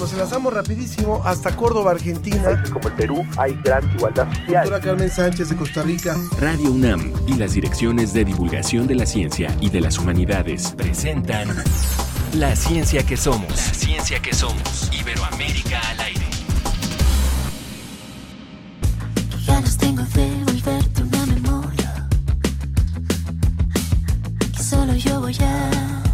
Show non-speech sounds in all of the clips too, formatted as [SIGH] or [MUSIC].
nos enlazamos rapidísimo hasta Córdoba, Argentina. Como el Perú hay gran igualdad social. Doctora Carmen Sánchez de Costa Rica. Radio UNAM y las direcciones de divulgación de la ciencia y de las humanidades presentan La ciencia que somos. La ciencia que somos. Iberoamérica al aire. ganas tengo de volverte una memoria que solo yo voy a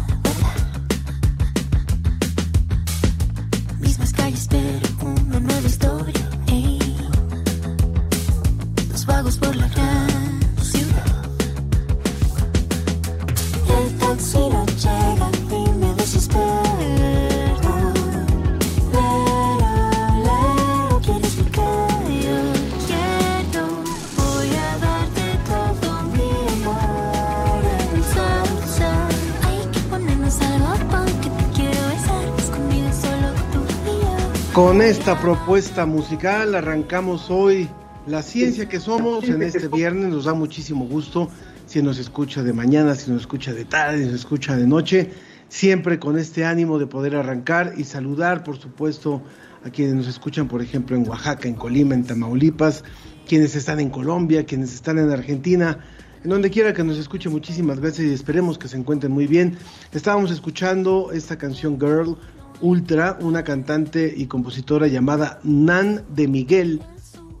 Con esta propuesta musical arrancamos hoy la ciencia que somos en este [LAUGHS] viernes. Nos da muchísimo gusto si nos escucha de mañana, si nos escucha de tarde, si nos escucha de noche. Siempre con este ánimo de poder arrancar y saludar, por supuesto, a quienes nos escuchan, por ejemplo, en Oaxaca, en Colima, en Tamaulipas, quienes están en Colombia, quienes están en Argentina, en donde quiera que nos escuche, muchísimas gracias y esperemos que se encuentren muy bien. Estábamos escuchando esta canción Girl Ultra, una cantante y compositora llamada Nan de Miguel,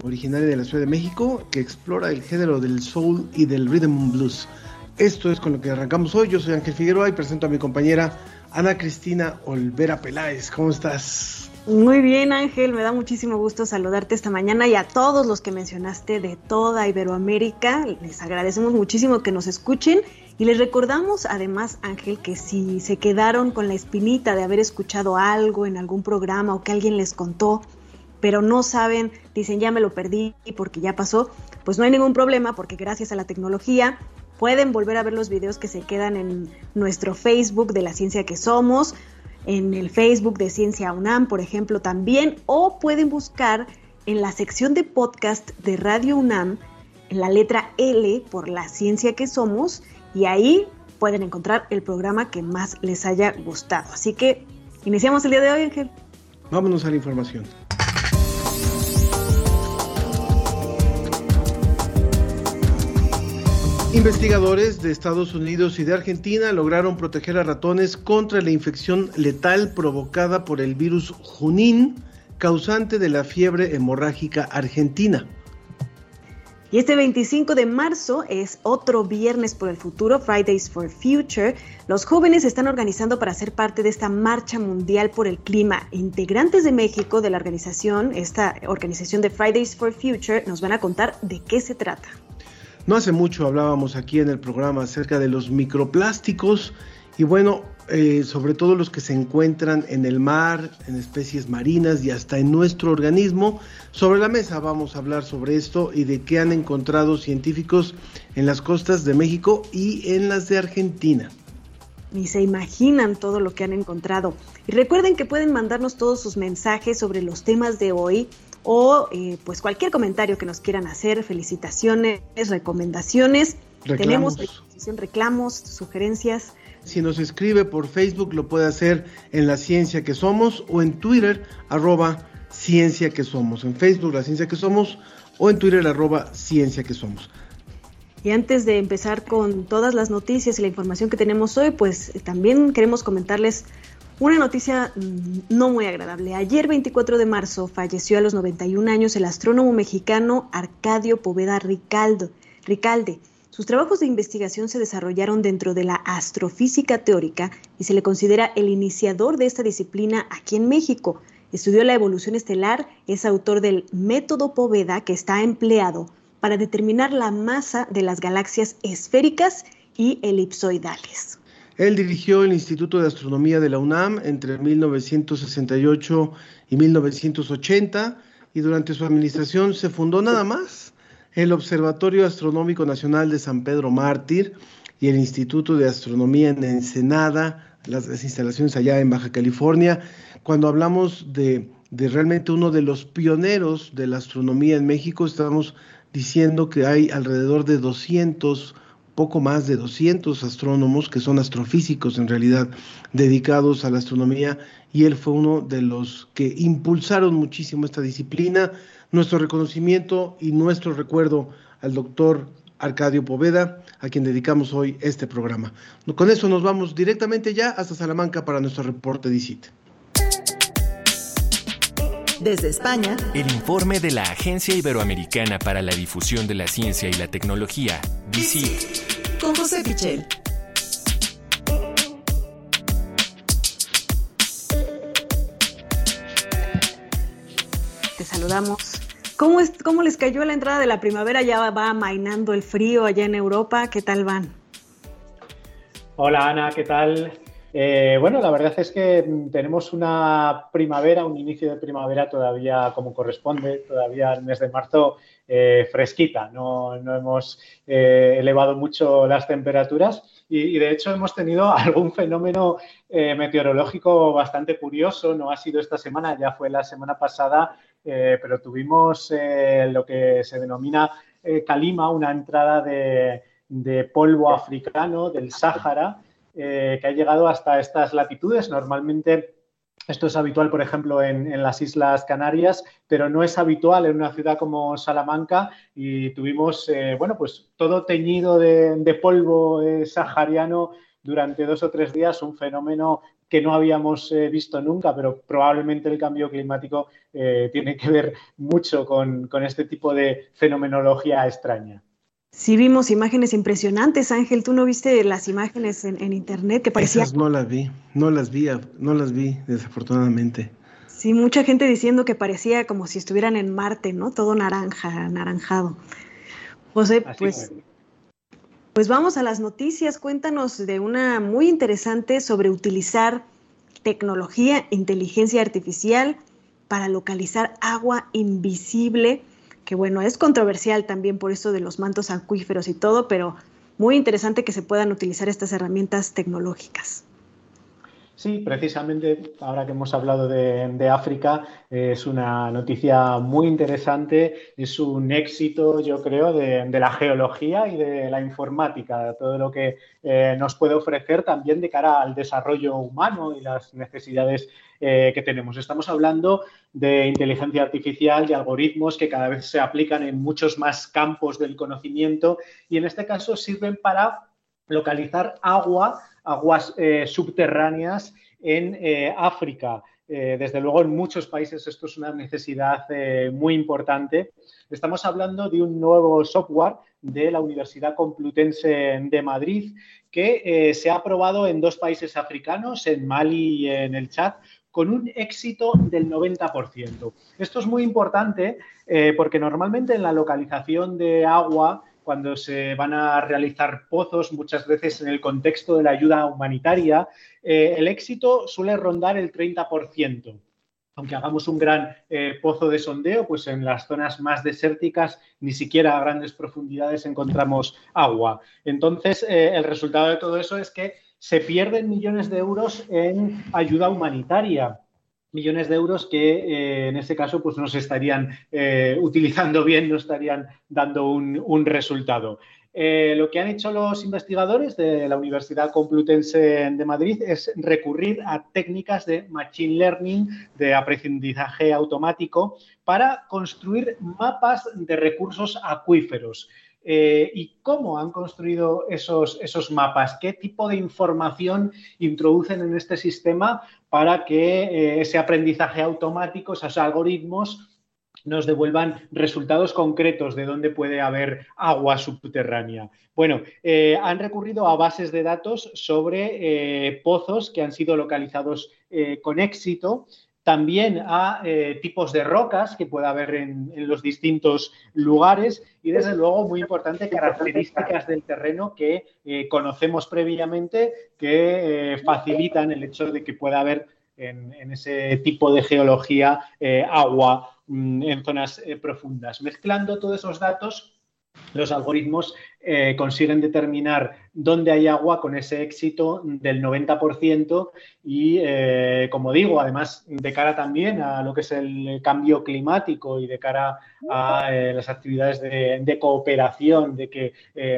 originaria de la Ciudad de México, que explora el género del soul y del rhythm blues. Esto es con lo que arrancamos hoy. Yo soy Ángel Figueroa y presento a mi compañera Ana Cristina Olvera Peláez. ¿Cómo estás? Muy bien, Ángel, me da muchísimo gusto saludarte esta mañana y a todos los que mencionaste de toda Iberoamérica. Les agradecemos muchísimo que nos escuchen y les recordamos además, Ángel, que si se quedaron con la espinita de haber escuchado algo en algún programa o que alguien les contó, pero no saben, dicen ya me lo perdí porque ya pasó, pues no hay ningún problema porque gracias a la tecnología pueden volver a ver los videos que se quedan en nuestro Facebook de la ciencia que somos, en el Facebook de Ciencia UNAM, por ejemplo, también, o pueden buscar en la sección de podcast de Radio UNAM, en la letra L por la ciencia que somos, y ahí pueden encontrar el programa que más les haya gustado. Así que iniciamos el día de hoy, Ángel. Vámonos a la información. Investigadores de Estados Unidos y de Argentina lograron proteger a ratones contra la infección letal provocada por el virus Junín, causante de la fiebre hemorrágica argentina. Y este 25 de marzo es otro viernes por el futuro, Fridays for Future. Los jóvenes se están organizando para ser parte de esta marcha mundial por el clima. Integrantes de México de la organización, esta organización de Fridays for Future, nos van a contar de qué se trata. No hace mucho hablábamos aquí en el programa acerca de los microplásticos y bueno, eh, sobre todo los que se encuentran en el mar, en especies marinas y hasta en nuestro organismo. Sobre la mesa vamos a hablar sobre esto y de qué han encontrado científicos en las costas de México y en las de Argentina. Ni se imaginan todo lo que han encontrado. Y recuerden que pueden mandarnos todos sus mensajes sobre los temas de hoy o eh, pues cualquier comentario que nos quieran hacer, felicitaciones, recomendaciones. Reclamos. Tenemos reclamos, sugerencias. Si nos escribe por Facebook lo puede hacer en La Ciencia que Somos o en Twitter arroba Ciencia que Somos. En Facebook La Ciencia que Somos o en Twitter arroba Ciencia que Somos. Y antes de empezar con todas las noticias y la información que tenemos hoy, pues también queremos comentarles una noticia no muy agradable. Ayer 24 de marzo falleció a los 91 años el astrónomo mexicano Arcadio Poveda Ricaldo, Ricalde. Sus trabajos de investigación se desarrollaron dentro de la astrofísica teórica y se le considera el iniciador de esta disciplina aquí en México. Estudió la evolución estelar, es autor del método Poveda que está empleado para determinar la masa de las galaxias esféricas y elipsoidales. Él dirigió el Instituto de Astronomía de la UNAM entre 1968 y 1980 y durante su administración se fundó nada más el Observatorio Astronómico Nacional de San Pedro Mártir y el Instituto de Astronomía en Ensenada, las, instalaciones allá en Baja California. Cuando hablamos de, de realmente uno de los pioneros de la astronomía en México, estamos diciendo que hay alrededor de 200 poco más de 200 astrónomos que son astrofísicos en realidad dedicados a la astronomía y él fue uno de los que impulsaron muchísimo esta disciplina. Nuestro reconocimiento y nuestro recuerdo al doctor Arcadio Poveda, a quien dedicamos hoy este programa. Con eso nos vamos directamente ya hasta Salamanca para nuestro reporte de ICIT. Desde España, El informe de la Agencia Iberoamericana para la Difusión de la Ciencia y la Tecnología, DICIT. con José Pichel. Te saludamos. ¿Cómo, es, ¿Cómo les cayó la entrada de la primavera? Ya va amainando el frío allá en Europa. ¿Qué tal van? Hola Ana, ¿qué tal? Eh, bueno, la verdad es que tenemos una primavera, un inicio de primavera todavía como corresponde, todavía el mes de marzo eh, fresquita, no, no hemos eh, elevado mucho las temperaturas y, de hecho hemos tenido [LAUGHS] algún fenómeno meteorológico bastante curioso, no ha sido esta semana, ya fue la semana pasada, eh, pero tuvimos eh, lo que se denomina calima, una entrada de, de polvo africano del Sáhara eh, que ha llegado hasta estas latitudes. Normalmente esto es habitual, por ejemplo, en, en, las Islas Canarias, pero no es habitual en una ciudad como Salamanca y tuvimos, eh, bueno, pues todo teñido de, de polvo eh, sahariano durante dos o tres días, un fenómeno que no habíamos eh, visto nunca, pero probablemente el cambio climático eh, tiene que ver mucho con, con este tipo de fenomenología extraña. Sí vimos imágenes impresionantes, Ángel. ¿Tú no viste las imágenes en, en internet que parecía? Esas no las vi, no las vi, no las vi, desafortunadamente. Sí, mucha gente diciendo que parecía como si estuvieran en Marte, ¿no? Todo naranja, anaranjado. José, Así pues, fue. Pues vamos a las noticias. Cuéntanos de una muy interesante sobre utilizar tecnología, inteligencia artificial para localizar agua invisible que bueno, es controversial también por eso de los mantos acuíferos y todo, pero muy interesante que se puedan utilizar estas herramientas tecnológicas. Sí, precisamente ahora que hemos hablado de, de África, es una noticia muy interesante, es un éxito, yo creo, de, de, la geología y de la informática, todo lo que eh, nos puede ofrecer también de cara al desarrollo humano y las necesidades eh, que tenemos. Estamos hablando de inteligencia artificial y algoritmos que cada vez se aplican en muchos más campos del conocimiento y en este caso sirven para localizar agua aguas eh, subterráneas en eh, África. Eh, desde luego, en muchos países esto es una necesidad muy importante. Estamos hablando de un nuevo software de la Universidad Complutense de Madrid que se ha aprobado en dos países africanos, en Mali y en el Chad, con un éxito del 90%. Esto es muy importante porque normalmente en la localización de agua cuando se van a realizar pozos, muchas veces en el contexto de la ayuda humanitaria, eh, el éxito suele rondar el 30%. Aunque hagamos un gran eh, pozo de sondeo, pues en las zonas más desérticas ni siquiera a grandes profundidades encontramos agua. Entonces, eh, el resultado de todo eso es que se pierden millones de euros en ayuda humanitaria millones de euros que eh, en ese caso pues no se estarían eh, utilizando bien, no estarían dando un, un resultado. Eh, lo que han hecho los investigadores de la Universidad Complutense de Madrid es recurrir a técnicas de machine learning, de aprendizaje automático, para construir mapas de recursos acuíferos. Eh, ¿Y cómo han construido esos, esos, mapas? ¿Qué tipo de información introducen en este sistema para que eh, ese aprendizaje automático, esos algoritmos, nos devuelvan resultados concretos de dónde puede haber agua subterránea. Bueno, eh, han recurrido a bases de datos sobre pozos que han sido localizados con éxito, también a eh, tipos de rocas que pueda haber en, los distintos lugares y desde luego muy importante características del terreno que eh, conocemos previamente que eh, facilitan el hecho de que pueda haber en, en ese tipo de geología agua mm, en zonas profundas. Mezclando todos esos datos los algoritmos eh, consiguen determinar dónde hay agua con ese éxito del 90% y, eh, como digo, además de cara también a lo que es el cambio climático y de cara a eh, las actividades de, cooperación, de que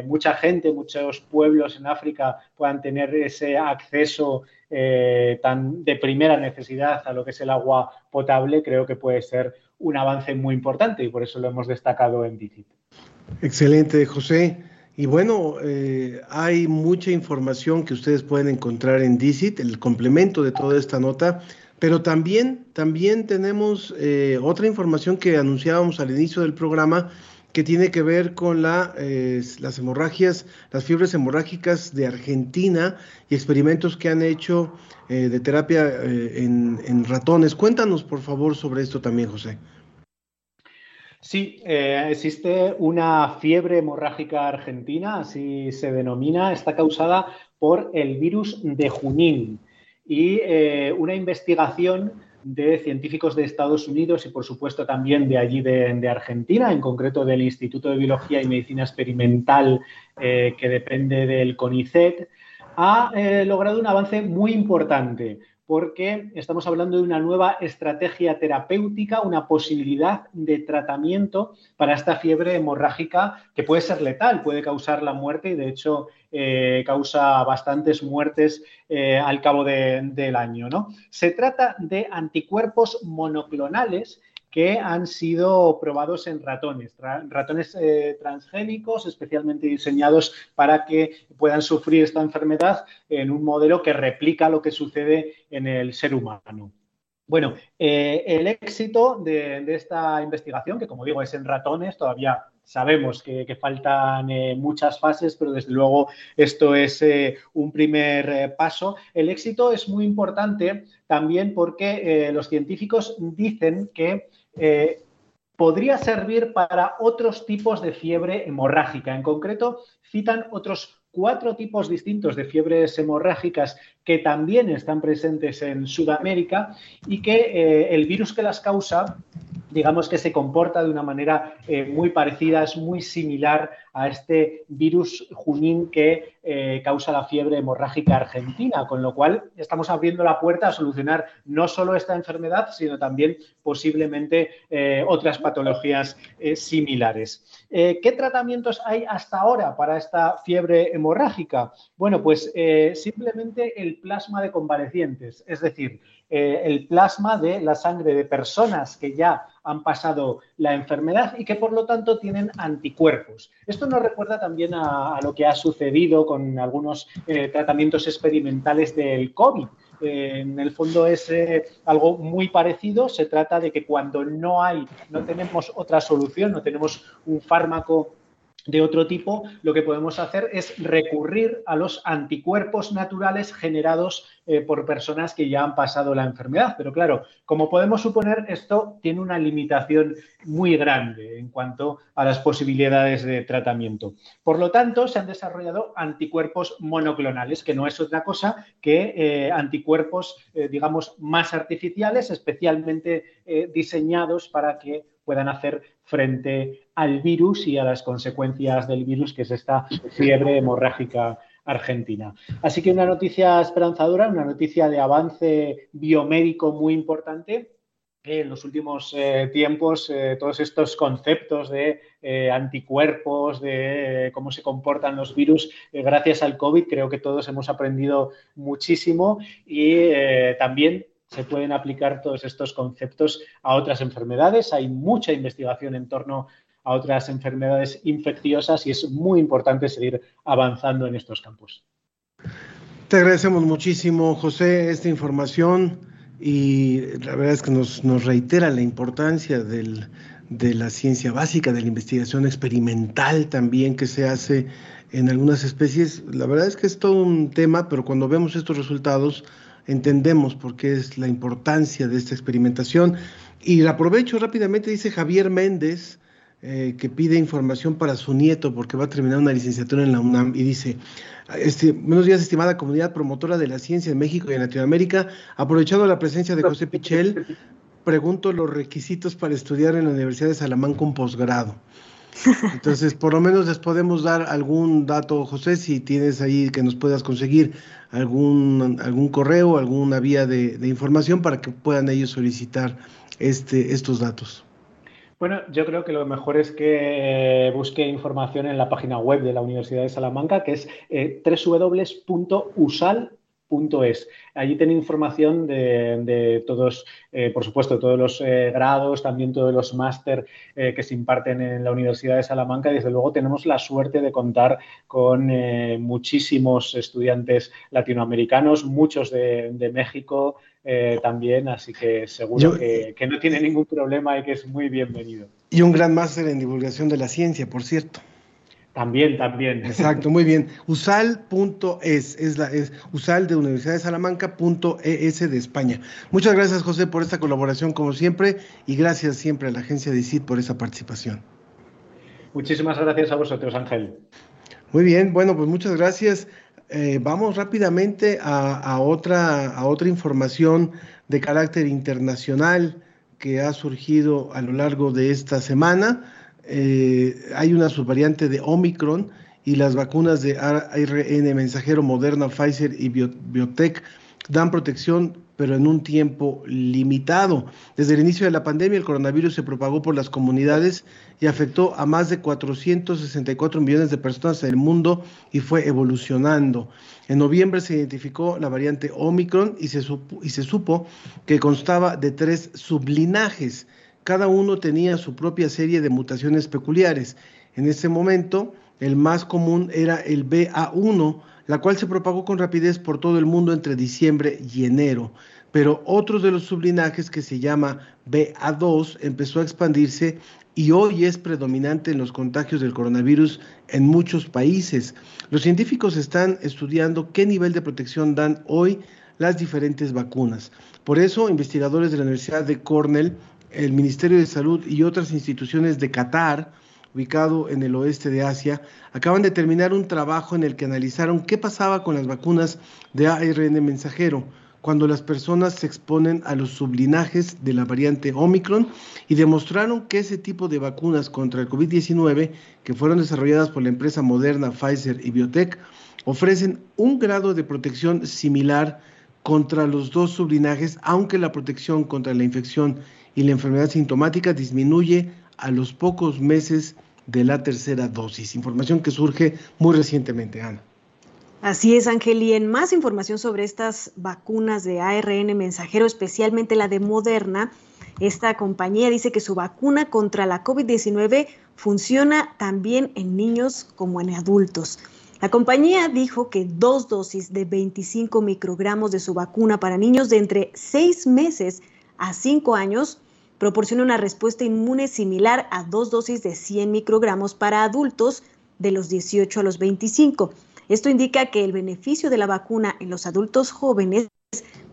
mucha gente, muchos pueblos en África puedan tener ese acceso tan de primera necesidad a lo que es el agua potable, creo que puede ser un avance muy importante y por eso lo hemos destacado en DICIT. Excelente, José. Y bueno, eh, hay mucha información que ustedes pueden encontrar en DICIT, el complemento de toda esta nota, pero también, también tenemos eh, otra información que anunciábamos al inicio del programa que tiene que ver con la, eh, las hemorragias, las fiebres hemorrágicas de Argentina y experimentos que han hecho eh, de terapia eh, en, en ratones. Cuéntanos, por favor, sobre esto también, José. Sí, eh, existe una fiebre hemorrágica argentina, así se denomina, está causada por el virus de Junín. Y eh, una investigación de científicos de Estados Unidos y por supuesto también de allí de, Argentina, en concreto del Instituto de Biología y Medicina Experimental eh, que depende del CONICET, ha logrado un avance muy importante porque estamos hablando de una nueva estrategia terapéutica, una posibilidad de tratamiento para esta fiebre hemorrágica que puede ser letal, puede causar la muerte y de hecho eh, causa bastantes muertes eh, al cabo de, del año. ¿no? Se trata de anticuerpos monoclonales que han sido probados en ratones, ratones eh, transgénicos especialmente diseñados para que puedan sufrir esta enfermedad en un modelo que replica lo que sucede en el ser humano. Bueno, eh, el éxito de, esta investigación, que como digo es en ratones, todavía sabemos que, faltan eh, muchas fases, pero desde luego esto es un primer paso. El éxito es muy importante también porque los científicos dicen que podría servir para otros tipos de fiebre hemorrágica. En concreto, citan otros cuatro tipos distintos de fiebres hemorrágicas que también están presentes en Sudamérica y que eh, el virus que las causa digamos que se comporta de una manera eh, muy parecida, es muy similar a este virus junín que eh, causa la fiebre hemorrágica argentina, con lo cual estamos abriendo la puerta a solucionar no solo esta enfermedad, sino también posiblemente otras patologías similares. ¿Qué tratamientos hay hasta ahora para esta fiebre hemorrágica? Bueno, pues simplemente el plasma de convalecientes, es decir, eh, el plasma de la sangre de personas que ya han pasado la enfermedad y que por lo tanto tienen anticuerpos. Esto nos recuerda también a, lo que ha sucedido con algunos eh, tratamientos experimentales del COVID. Eh, en el fondo es algo muy parecido. Se trata de que cuando no hay, no tenemos otra solución, no tenemos un fármaco de otro tipo, lo que podemos hacer es recurrir a los anticuerpos naturales generados eh, por personas que ya han pasado la enfermedad. Pero claro, como podemos suponer, esto tiene una limitación muy grande en cuanto a las posibilidades de tratamiento. Por lo tanto, se han desarrollado anticuerpos monoclonales, que no es otra cosa que eh, anticuerpos, eh, digamos, más artificiales, especialmente diseñados para que puedan hacer frente al virus y a las consecuencias del virus, que es esta fiebre hemorrágica argentina. Así que una noticia esperanzadora, una noticia de avance biomédico muy importante. En los últimos eh, tiempos, eh, todos estos conceptos de eh, anticuerpos, de cómo se comportan los virus, eh, gracias al COVID, creo que todos hemos aprendido muchísimo y eh, también se pueden aplicar todos estos conceptos a otras enfermedades. Hay mucha investigación en torno a otras enfermedades infecciosas y es muy importante seguir avanzando en estos campos. Te agradecemos muchísimo, José, esta información y la verdad es que nos, nos reitera la importancia del, de la ciencia básica, de la investigación experimental también que se hace en algunas especies. La verdad es que es todo un tema, pero cuando vemos estos resultados entendemos por qué es la importancia de esta experimentación. Y aprovecho rápidamente, dice Javier Méndez, eh, que pide información para su nieto porque va a terminar una licenciatura en la UNAM y dice, este, buenos días estimada comunidad promotora de la ciencia en México y en Latinoamérica, aprovechando la presencia de José Pichel, pregunto los requisitos para estudiar en la Universidad de Salamanca un posgrado. Entonces, por lo menos les podemos dar algún dato, José, si tienes ahí que nos puedas conseguir algún, algún correo, alguna vía de, información para que puedan ellos solicitar este, estos datos. Bueno, yo creo que lo mejor es que busque información en la página web de la Universidad de Salamanca, que es eh, www.usal.es. Allí tiene información de, de todos, eh, por supuesto, todos los eh, grados, también todos los máster eh, que se imparten en la Universidad de Salamanca. Y desde luego tenemos la suerte de contar con eh, muchísimos estudiantes latinoamericanos, muchos de, de México eh, también, así que seguro Yo- que, que no tiene ningún problema y que es muy bienvenido. Y un gran máster en divulgación de la ciencia, por cierto. También, también. Exacto, muy bien. Usal.es, es la es usal de Universidad de Salamanca.es de España. Muchas gracias, José, por esta colaboración, como siempre, y gracias siempre a la agencia de ICIT por esa participación. Muchísimas gracias a vosotros, Ángel. Muy bien, bueno, pues muchas gracias. Eh, vamos rápidamente a, a otra, a otra información de carácter internacional que ha surgido a lo largo de esta semana. Eh, hay una subvariante de Omicron y las vacunas de ARN mensajero Moderna, Pfizer y Bio- Biotech dan protección, pero en un tiempo limitado. Desde el inicio de la pandemia, el coronavirus se propagó por las comunidades y afectó a más de 464 millones de personas en el mundo y fue evolucionando. En noviembre se identificó la variante Omicron y se, supo, y se supo que constaba de tres sublinajes. Cada uno tenía su propia serie de mutaciones peculiares. En ese momento, el más común era el BA1, la cual se propagó con rapidez por todo el mundo entre diciembre y enero. Pero otro de los sublinajes, que se llama BA2, empezó a expandirse y hoy es predominante en los contagios del coronavirus en muchos países. Los científicos están estudiando qué nivel de protección dan hoy las diferentes vacunas. Por eso, investigadores de la Universidad de Cornell, el Ministerio de Salud y otras instituciones de Qatar, ubicado en el oeste de Asia, acaban de terminar un trabajo en el que analizaron qué pasaba con las vacunas de ARN mensajero cuando las personas se exponen a los sublinajes de la variante Omicron y demostraron que ese tipo de vacunas contra el COVID-19 que fueron desarrolladas por la empresa Moderna, Pfizer y Biotech ofrecen un grado de protección similar contra los dos sublinajes, aunque la protección contra la infección y la enfermedad sintomática disminuye a los pocos meses de la tercera dosis. Información que surge muy recientemente, Ana. Así es, Ángel. Y en más información sobre estas vacunas de ARN mensajero, especialmente la de Moderna, esta compañía dice que su vacuna contra la COVID-19 funciona también en niños como en adultos. La compañía dijo que dos dosis de 25 microgramos de su vacuna para niños de entre 6 meses a 5 años proporciona una respuesta inmune similar a dos dosis de 100 microgramos para adultos de los 18 a los 25. Esto indica que el beneficio de la vacuna en los adultos jóvenes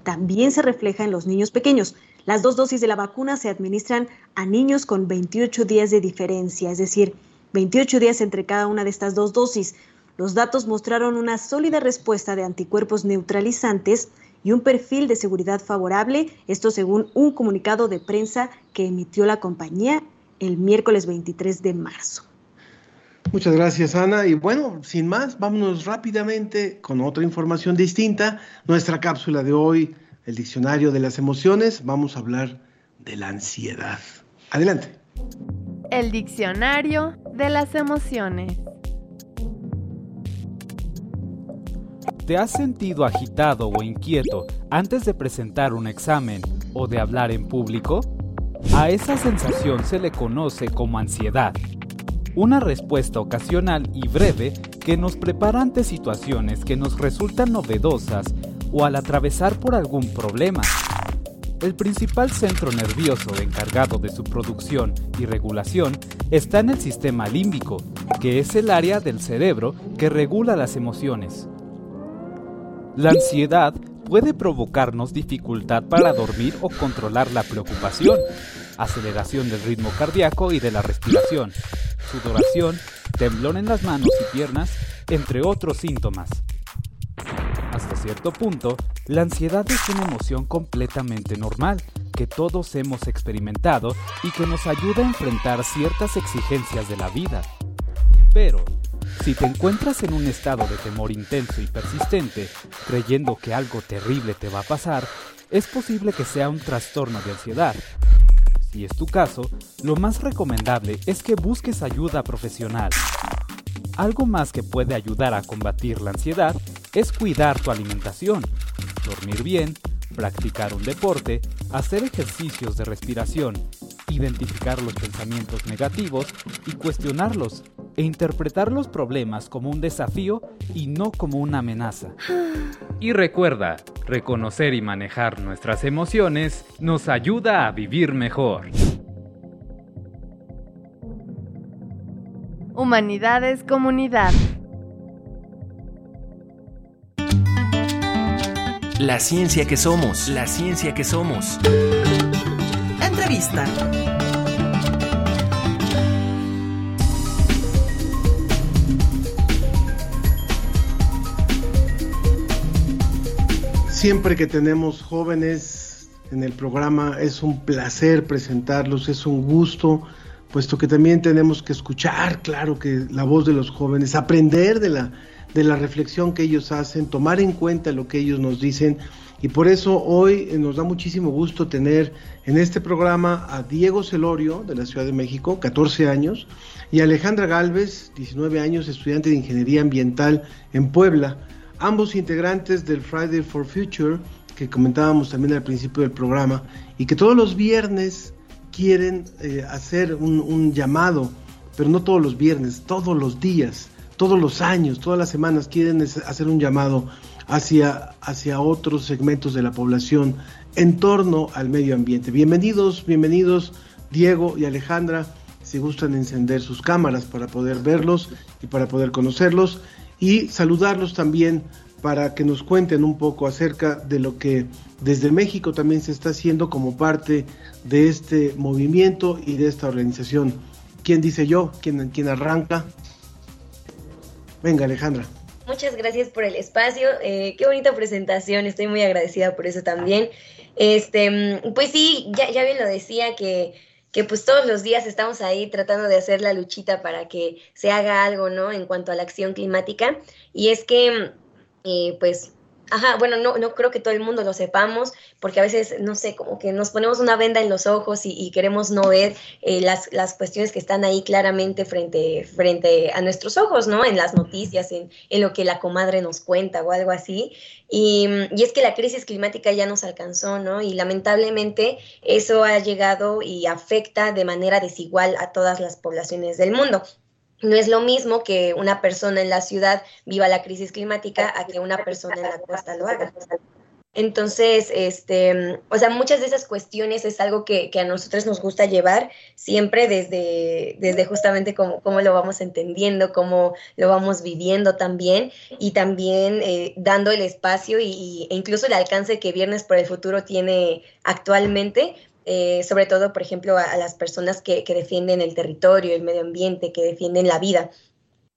también se refleja en los niños pequeños. Las dos dosis de la vacuna se administran a niños con 28 días de diferencia, es decir, 28 días entre cada una de estas dos dosis. Los datos mostraron una sólida respuesta de anticuerpos neutralizantes y un perfil de seguridad favorable, esto según un comunicado de prensa que emitió la compañía el miércoles 23 de marzo. Muchas gracias, Ana. Y bueno, sin más, vámonos rápidamente con otra información distinta. Nuestra cápsula de hoy, el diccionario de las emociones. Vamos a hablar de la ansiedad. Adelante. El diccionario de las emociones. ¿Te has sentido agitado o inquieto antes de presentar un examen o de hablar en público? A esa sensación se le conoce como ansiedad. Una respuesta ocasional y breve que nos prepara ante situaciones que nos resultan novedosas o al atravesar por algún problema. El principal centro nervioso encargado de su producción y regulación está en el sistema límbico, que es el área del cerebro que regula las emociones. La ansiedad puede provocarnos dificultad para dormir o controlar la preocupación, aceleración del ritmo cardíaco y de la respiración, sudoración, temblor en las manos y piernas, entre otros síntomas. Hasta cierto punto, la ansiedad es una emoción completamente normal, que todos hemos experimentado y que nos ayuda a enfrentar ciertas exigencias de la vida. Pero, si te encuentras en un estado de temor intenso y persistente, creyendo que algo terrible te va a pasar, es posible que sea un trastorno de ansiedad. Si es tu caso, lo más recomendable es que busques ayuda profesional. Algo más que puede ayudar a combatir la ansiedad es cuidar tu alimentación, dormir bien, practicar un deporte, hacer ejercicios de respiración, identificar los pensamientos negativos y cuestionarlos, e interpretar los problemas como un desafío y no como una amenaza. Y recuerda, reconocer y manejar nuestras emociones nos ayuda a vivir mejor. Humanidades Comunidad. La ciencia que somos, la ciencia que somos. Entrevista. Siempre que tenemos jóvenes en el programa es un placer presentarlos, es un gusto, puesto que también tenemos que escuchar, claro que la voz de los jóvenes, aprender de la, de la reflexión que ellos hacen, tomar en cuenta lo que ellos nos dicen. Y por eso hoy eh, nos da muchísimo gusto tener en este programa a Diego Celorio de la Ciudad de México, 14 años, y Alejandra Galvez, 19 años, estudiante de Ingeniería Ambiental en Puebla ambos integrantes del Friday for Future, que comentábamos también al principio del programa, y que todos los viernes quieren eh, hacer un, llamado, pero no todos los viernes, todos los días, todos los años, todas las semanas quieren hacer un llamado hacia, hacia otros segmentos de la población en torno al medio ambiente. Bienvenidos, bienvenidos Diego y Alejandra, si gustan encender sus cámaras para poder verlos y para poder conocerlos y saludarlos también para que nos cuenten un poco acerca de lo que desde México también se está haciendo como parte de este movimiento y de esta organización. ¿Quién dice yo? ¿Quién, quién arranca? Venga, Alejandra. Muchas gracias por el espacio. Eh, qué bonita presentación. Estoy muy agradecida por eso también. Este, pues sí, ya, ya bien lo decía que que pues todos los días estamos ahí tratando de hacer la luchita para que se haga algo, ¿no? En cuanto a la acción climática. Y es que, eh, pues, Ajá, bueno, no, no creo que todo el mundo lo sepamos, porque a veces, no sé, como que nos ponemos una venda en los ojos y, queremos no ver eh, las, las, cuestiones que están ahí claramente frente, frente a nuestros ojos, ¿no? En las noticias, en, en lo que la comadre nos cuenta o algo así. Y, y, es que la crisis climática ya nos alcanzó, ¿no? Y lamentablemente eso ha llegado y afecta de manera desigual a todas las poblaciones del mundo. No es lo mismo que una persona en la ciudad viva la crisis climática a que una persona en la costa lo haga. Entonces, este, o sea, muchas de esas cuestiones es algo que, que a nosotros nos gusta llevar siempre desde, desde justamente cómo, cómo, lo vamos entendiendo, cómo lo vamos viviendo también y también eh, dando el espacio y, e incluso el alcance que Viernes por el Futuro tiene actualmente eh, sobre todo, por ejemplo, a, a las personas que, que, defienden el territorio, el medio ambiente, que defienden la vida.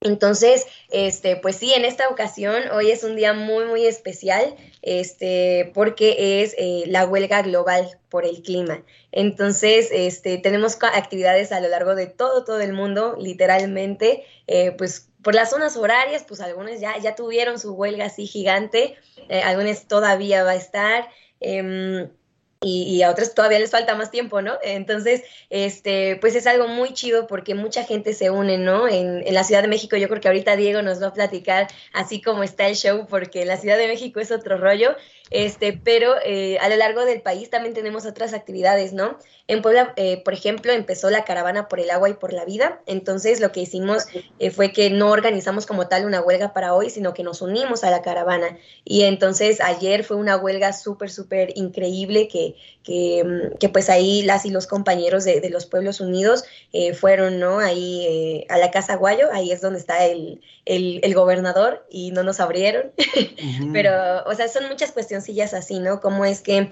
Entonces, este, pues sí, en esta ocasión, hoy es un día muy, muy especial, este, porque es eh, la huelga global por el clima. Entonces, este, tenemos actividades a lo largo de todo, todo el mundo, literalmente, eh, pues por las zonas horarias, pues algunos ya, ya tuvieron su huelga así gigante, eh, todavía va a estar. Eh, y, y, a otros todavía les falta más tiempo, ¿no? Entonces, este, pues es algo muy chido porque mucha gente se une, ¿no? En, en, la Ciudad de México, yo creo que ahorita Diego nos va a platicar así como está el show, porque la Ciudad de México es otro rollo, este, pero eh, a lo largo del país también tenemos otras actividades, ¿no? En Puebla, eh, por ejemplo, empezó la caravana por el agua y por la vida, entonces lo que hicimos eh, fue que no organizamos como tal una huelga para hoy, sino que nos unimos a la caravana. Y entonces ayer fue una huelga súper, súper increíble que, que, que, pues ahí las y los compañeros de, de los Pueblos Unidos eh, fueron, ¿no? Ahí eh, a la Casa Guayo, ahí es donde está el, el, el gobernador y no nos abrieron. [LAUGHS] Uh -huh. Pero, o sea, son muchas cuestioncillas así, ¿no? Como es que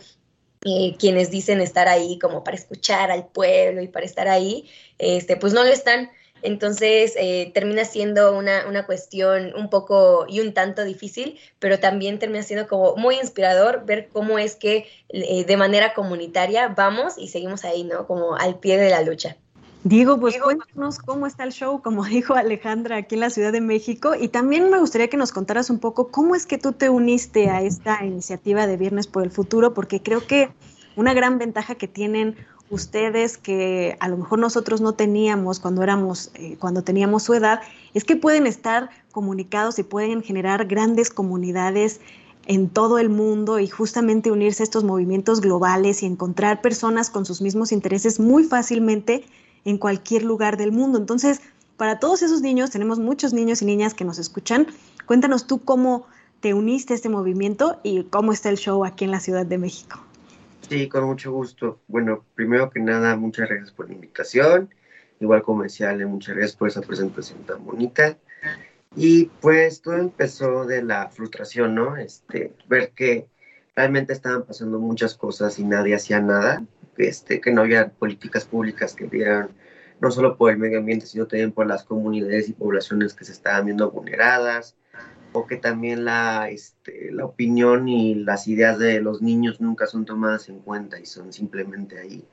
eh, quienes dicen estar ahí como para escuchar al pueblo y para estar ahí, este, pues no lo están. Entonces eh, termina siendo una, una, cuestión un poco y un tanto difícil, pero también termina siendo como muy inspirador ver cómo es que eh, de manera comunitaria vamos y seguimos ahí, ¿no? Como al pie de la lucha. Diego, pues cuéntanos cómo está el show, como [LAUGHS] dijo Alejandra, aquí en la Ciudad de México. Y también me gustaría que nos contaras un poco cómo es que tú te uniste a esta iniciativa de Viernes por el Futuro, porque creo que una gran ventaja que tienen ustedes que a lo mejor nosotros no teníamos cuando éramos, eh, cuando teníamos su edad, es que pueden estar comunicados y pueden generar grandes comunidades en todo el mundo y justamente unirse a estos movimientos globales y encontrar personas con sus mismos intereses muy fácilmente en cualquier lugar del mundo. Entonces, para todos esos niños, tenemos muchos niños y niñas que nos escuchan. Cuéntanos tú cómo te uniste a este movimiento y cómo está el show aquí en la Ciudad de México. Sí, con mucho gusto. Bueno, primero que nada, muchas gracias por la invitación. Igual como decía Ale, muchas gracias por esa presentación tan bonita. Y pues todo empezó de la frustración, ¿no? Este, ver que realmente estaban pasando muchas cosas y nadie hacía nada este, que no había políticas públicas que vieran no solo por el medio ambiente, sino también por las comunidades y poblaciones que se estaban viendo vulneradas, o que también la, este, la opinión y las ideas de los niños nunca son tomadas en cuenta y son simplemente ahí,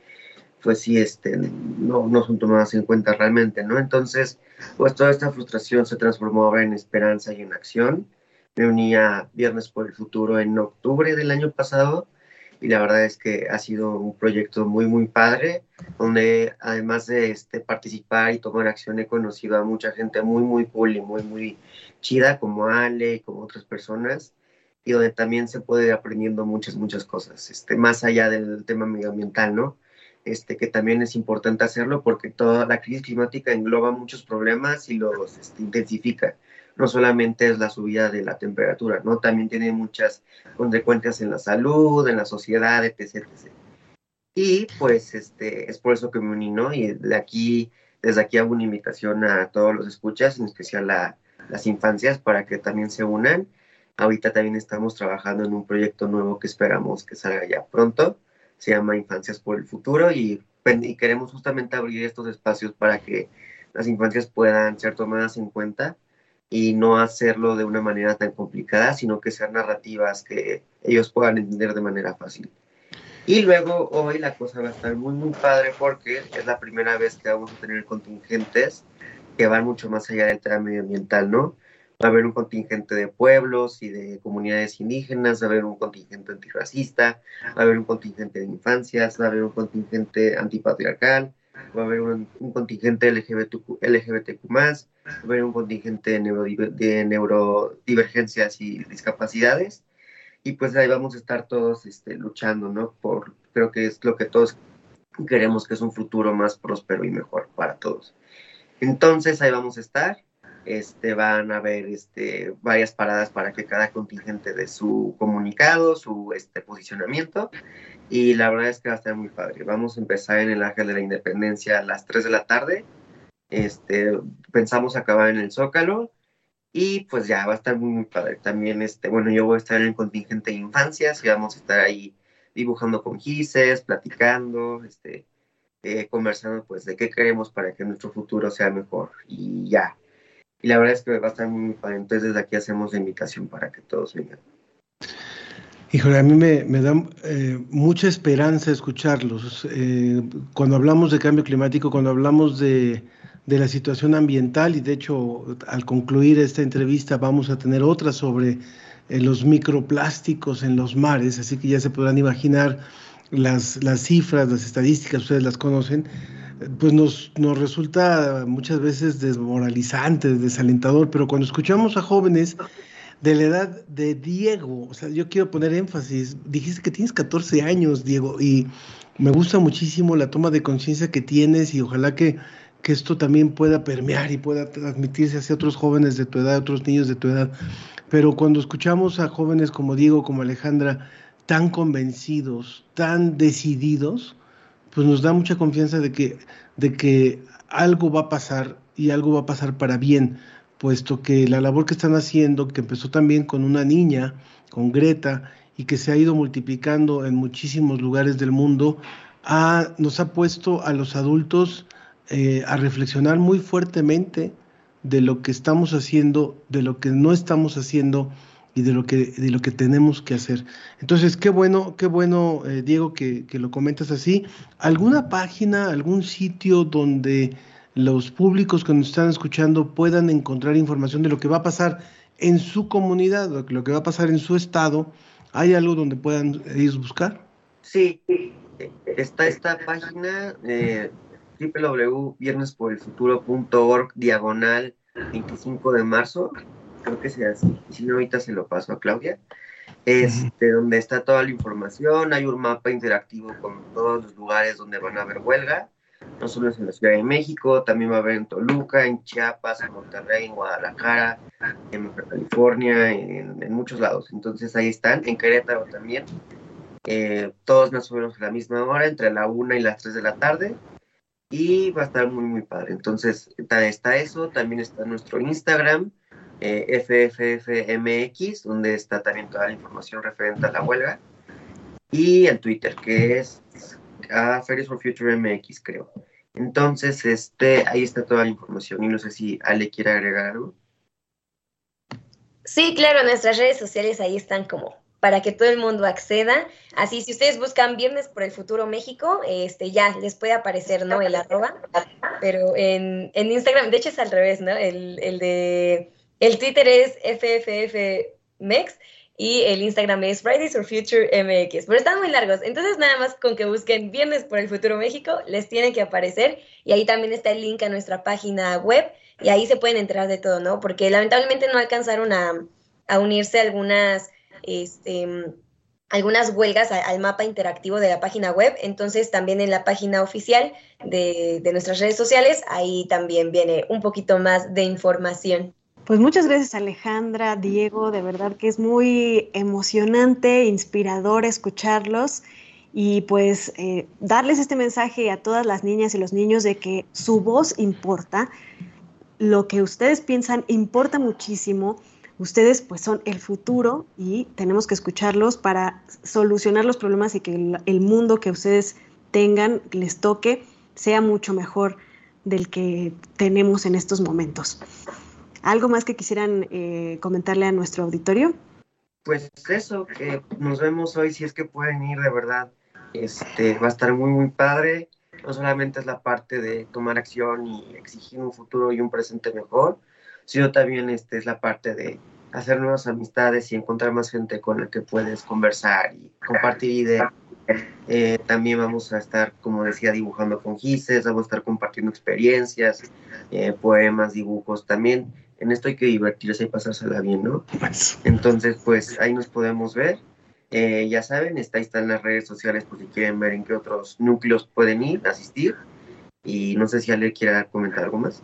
pues sí, este, no, no son tomadas en cuenta realmente, ¿no? Entonces, pues toda esta frustración se transformó ahora en esperanza y en acción. Me uní a Viernes por el Futuro en octubre del año pasado y la verdad es que ha sido un proyecto muy, muy padre, donde además de este, participar y tomar acción he conocido a mucha gente muy, muy cool y muy, muy chida, como Ale y como otras personas, y donde también se puede ir aprendiendo muchas, muchas cosas, este, más allá del tema medioambiental, ¿no? Este, que también es importante hacerlo porque toda la crisis climática engloba muchos problemas y los este, intensifica no solamente es la subida de la temperatura, ¿no? También tiene muchas consecuencias en la salud, en la sociedad, etc. Y pues este, es por eso que me uní, ¿no? Y de aquí, desde aquí hago una invitación a todos los escuchas, en especial a las infancias, para que también se unan. Ahorita también estamos trabajando en un proyecto nuevo que esperamos que salga ya pronto. Se llama Infancias por el Futuro y, y queremos justamente abrir estos espacios para que las infancias puedan ser tomadas en cuenta y no hacerlo de una manera tan complicada, sino que sean narrativas que ellos puedan entender de manera fácil. Y luego hoy la cosa va a estar muy, muy padre porque es la primera vez que vamos a tener contingentes que van mucho más allá del tema medioambiental, ¿no? Va a haber un contingente de pueblos y de comunidades indígenas, va a haber un contingente antirracista, va a haber un contingente de infancias, va a haber un contingente antipatriarcal, va a haber un, contingente LGBT, LGBTQ+, va a haber un contingente de, de neurodivergencias y discapacidades, y pues ahí vamos a estar todos este, luchando, ¿no? Por, creo que es lo que todos queremos, que es un futuro más próspero y mejor para todos. Entonces ahí vamos a estar, este, van a haber este, varias paradas para que cada contingente dé su comunicado, su este, posicionamiento, y la verdad es que va a estar muy padre. Vamos a empezar en el Ángel de la Independencia a las 3 de la tarde. Este, pensamos acabar en el Zócalo y pues ya va a estar muy, muy padre. También, este, bueno, yo voy a estar en el contingente de infancias y vamos a estar ahí dibujando con gises, platicando, este, eh, conversando pues de qué queremos para que nuestro futuro sea mejor y ya. Y la verdad es que va a estar muy, padre. Entonces desde aquí hacemos la invitación para que todos vengan. Híjole, a mí me, da eh, mucha esperanza escucharlos. Eh, cuando hablamos de cambio climático, cuando hablamos de, la situación ambiental, y de hecho al concluir esta entrevista vamos a tener otra sobre eh, los microplásticos en los mares, así que ya se podrán imaginar las cifras, las estadísticas, ustedes las conocen, pues nos, nos resulta muchas veces desmoralizante, desalentador, pero cuando escuchamos a jóvenes de la edad de Diego. O sea, yo quiero poner énfasis. Dijiste que tienes 14 años, Diego, y me gusta muchísimo la toma de conciencia que tienes y ojalá que, que, esto también pueda permear y pueda transmitirse hacia otros jóvenes de tu edad, otros niños de tu edad. Pero cuando escuchamos a jóvenes como Diego, como Alejandra, tan convencidos, tan decididos, pues nos da mucha confianza de que, de que algo va a pasar y algo va a pasar para bien puesto que la labor que están haciendo, que empezó también con una niña, con Greta, y que se ha ido multiplicando en muchísimos lugares del mundo, nos ha puesto a los adultos eh, a reflexionar muy fuertemente de lo que estamos haciendo, de lo que no estamos haciendo y de lo que, de lo que tenemos que hacer. Entonces, qué bueno, qué bueno, eh, Diego, que, que lo comentas así. ¿Alguna página, algún sitio donde los públicos que nos están escuchando puedan encontrar información de lo que va a pasar en su comunidad, lo que- va a pasar en su estado? ¿Hay algo donde puedan ellos buscar? Sí, está esta página eh, www.viernesporelfuturo.org diagonal 25 de marzo, creo que sea así, si no ahorita se lo paso a Claudia, este, donde está toda la información, hay un mapa interactivo con todos los lugares donde van a haber huelga, no solo es en la Ciudad de México, también va a haber en Toluca, en Chiapas, en Monterrey, en Guadalajara, en California, en, en muchos lados. Entonces ahí están, en Querétaro también. Eh, todos más o menos a la misma hora, entre la 1 y las 3 de la tarde. Y va a estar muy, muy padre. Entonces está, está eso, también está nuestro Instagram, eh, FFFMX, donde está también toda la información referente a la huelga. Y el Twitter, que es a Fridays for Future MX, creo. Entonces, este, ahí está toda la información. Y no sé si Ale quiere agregar algo. Sí, claro, nuestras redes sociales ahí están como para que todo el mundo acceda. Así, si ustedes buscan Viernes por el Futuro México, este, ya les puede aparecer, ¿no? El arroba, pero en, en Instagram, de hecho es al revés, ¿no? El, el de, el Twitter es FFFMex y el Instagram es Fridays for Future MX, pero están muy largos, entonces nada más con que busquen Viernes por el Futuro México, les tiene que aparecer. Y ahí también está el link a nuestra página web. Y ahí se pueden enterar de todo, ¿no? Porque lamentablemente no alcanzaron a, unirse algunas, este, algunas huelgas al mapa interactivo de la página web, entonces también en la página oficial de, de nuestras redes sociales, ahí también viene un poquito más de información. Pues muchas gracias Alejandra, Diego, de verdad que es muy emocionante, inspirador escucharlos y pues eh, darles este mensaje a todas las niñas y los niños de que su voz importa, lo que ustedes piensan importa muchísimo, ustedes pues son el futuro y tenemos que escucharlos para solucionar los problemas y que el, el mundo que ustedes tengan, les toque, sea mucho mejor del que tenemos en estos momentos. ¿Algo más que quisieran eh, comentarle a nuestro auditorio? Pues eso, que nos vemos hoy si es que pueden ir de verdad. Este, va a estar muy, muy padre. No solamente es la parte de tomar acción y exigir un futuro y un presente mejor, sino también este, es la parte de hacer nuevas amistades y encontrar más gente con la que puedes conversar y compartir ideas. Eh, también vamos a estar, como decía, dibujando con gises, vamos a estar compartiendo experiencias, eh, poemas, dibujos también. En esto hay que divertirse y pasársela bien, ¿no? Entonces, pues ahí nos podemos ver. Eh, ya saben, está, ahí están las redes sociales por si quieren ver en qué otros núcleos pueden ir, asistir. Y no sé si Ale quiera comentar algo más.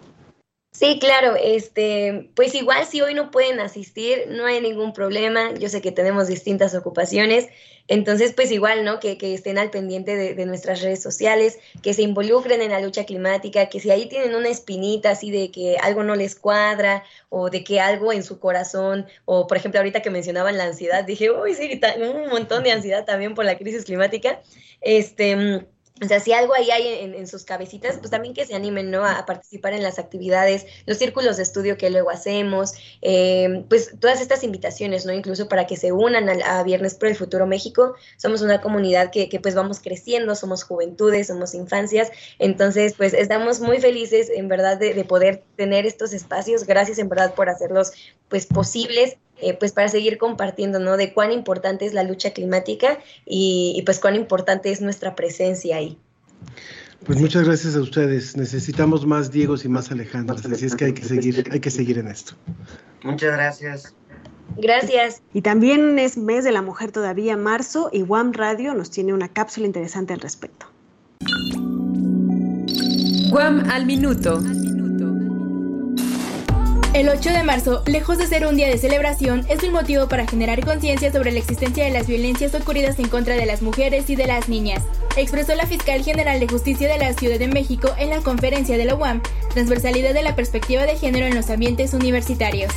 Sí, claro, este, pues igual si hoy no pueden asistir, no hay ningún problema. Yo sé que tenemos distintas ocupaciones, entonces pues igual, ¿no? Que, que estén al pendiente de, nuestras redes sociales, que se involucren en la lucha climática, que si ahí tienen una espinita así de que algo no les cuadra o de que algo en su corazón, o por ejemplo ahorita que mencionaban la ansiedad, dije, uy, sí, un montón de ansiedad también por la crisis climática, este... o sea, si algo ahí hay en, en sus cabecitas, pues también que se animen, ¿no? A, participar en las actividades, los círculos de estudio que luego hacemos, eh, pues todas estas invitaciones, ¿no? Incluso para que se unan a, Viernes por el Futuro México. Somos una comunidad que, que, pues vamos creciendo, somos juventudes, somos infancias. Entonces, pues estamos muy felices, en verdad, de, de poder tener estos espacios. Gracias, en verdad, por hacerlos, pues, posibles. Eh, pues para seguir compartiendo, ¿no? De cuán importante es la lucha climática y, y pues cuán importante es nuestra presencia ahí. Pues muchas gracias a ustedes. Necesitamos más Diegos y más Alejandras, así es que hay que seguir, hay que seguir en esto. Muchas gracias. Gracias. Y también es mes de la mujer todavía, marzo, y WAM Radio nos tiene una cápsula interesante al respecto. Guam al minuto. El 8 de marzo, lejos de ser un día de celebración, es un motivo para generar conciencia sobre la existencia de las violencias ocurridas en contra de las mujeres y de las niñas, expresó la fiscal general de justicia de la Ciudad de México en la conferencia de la UAM, transversalidad de la perspectiva de género en los ambientes universitarios.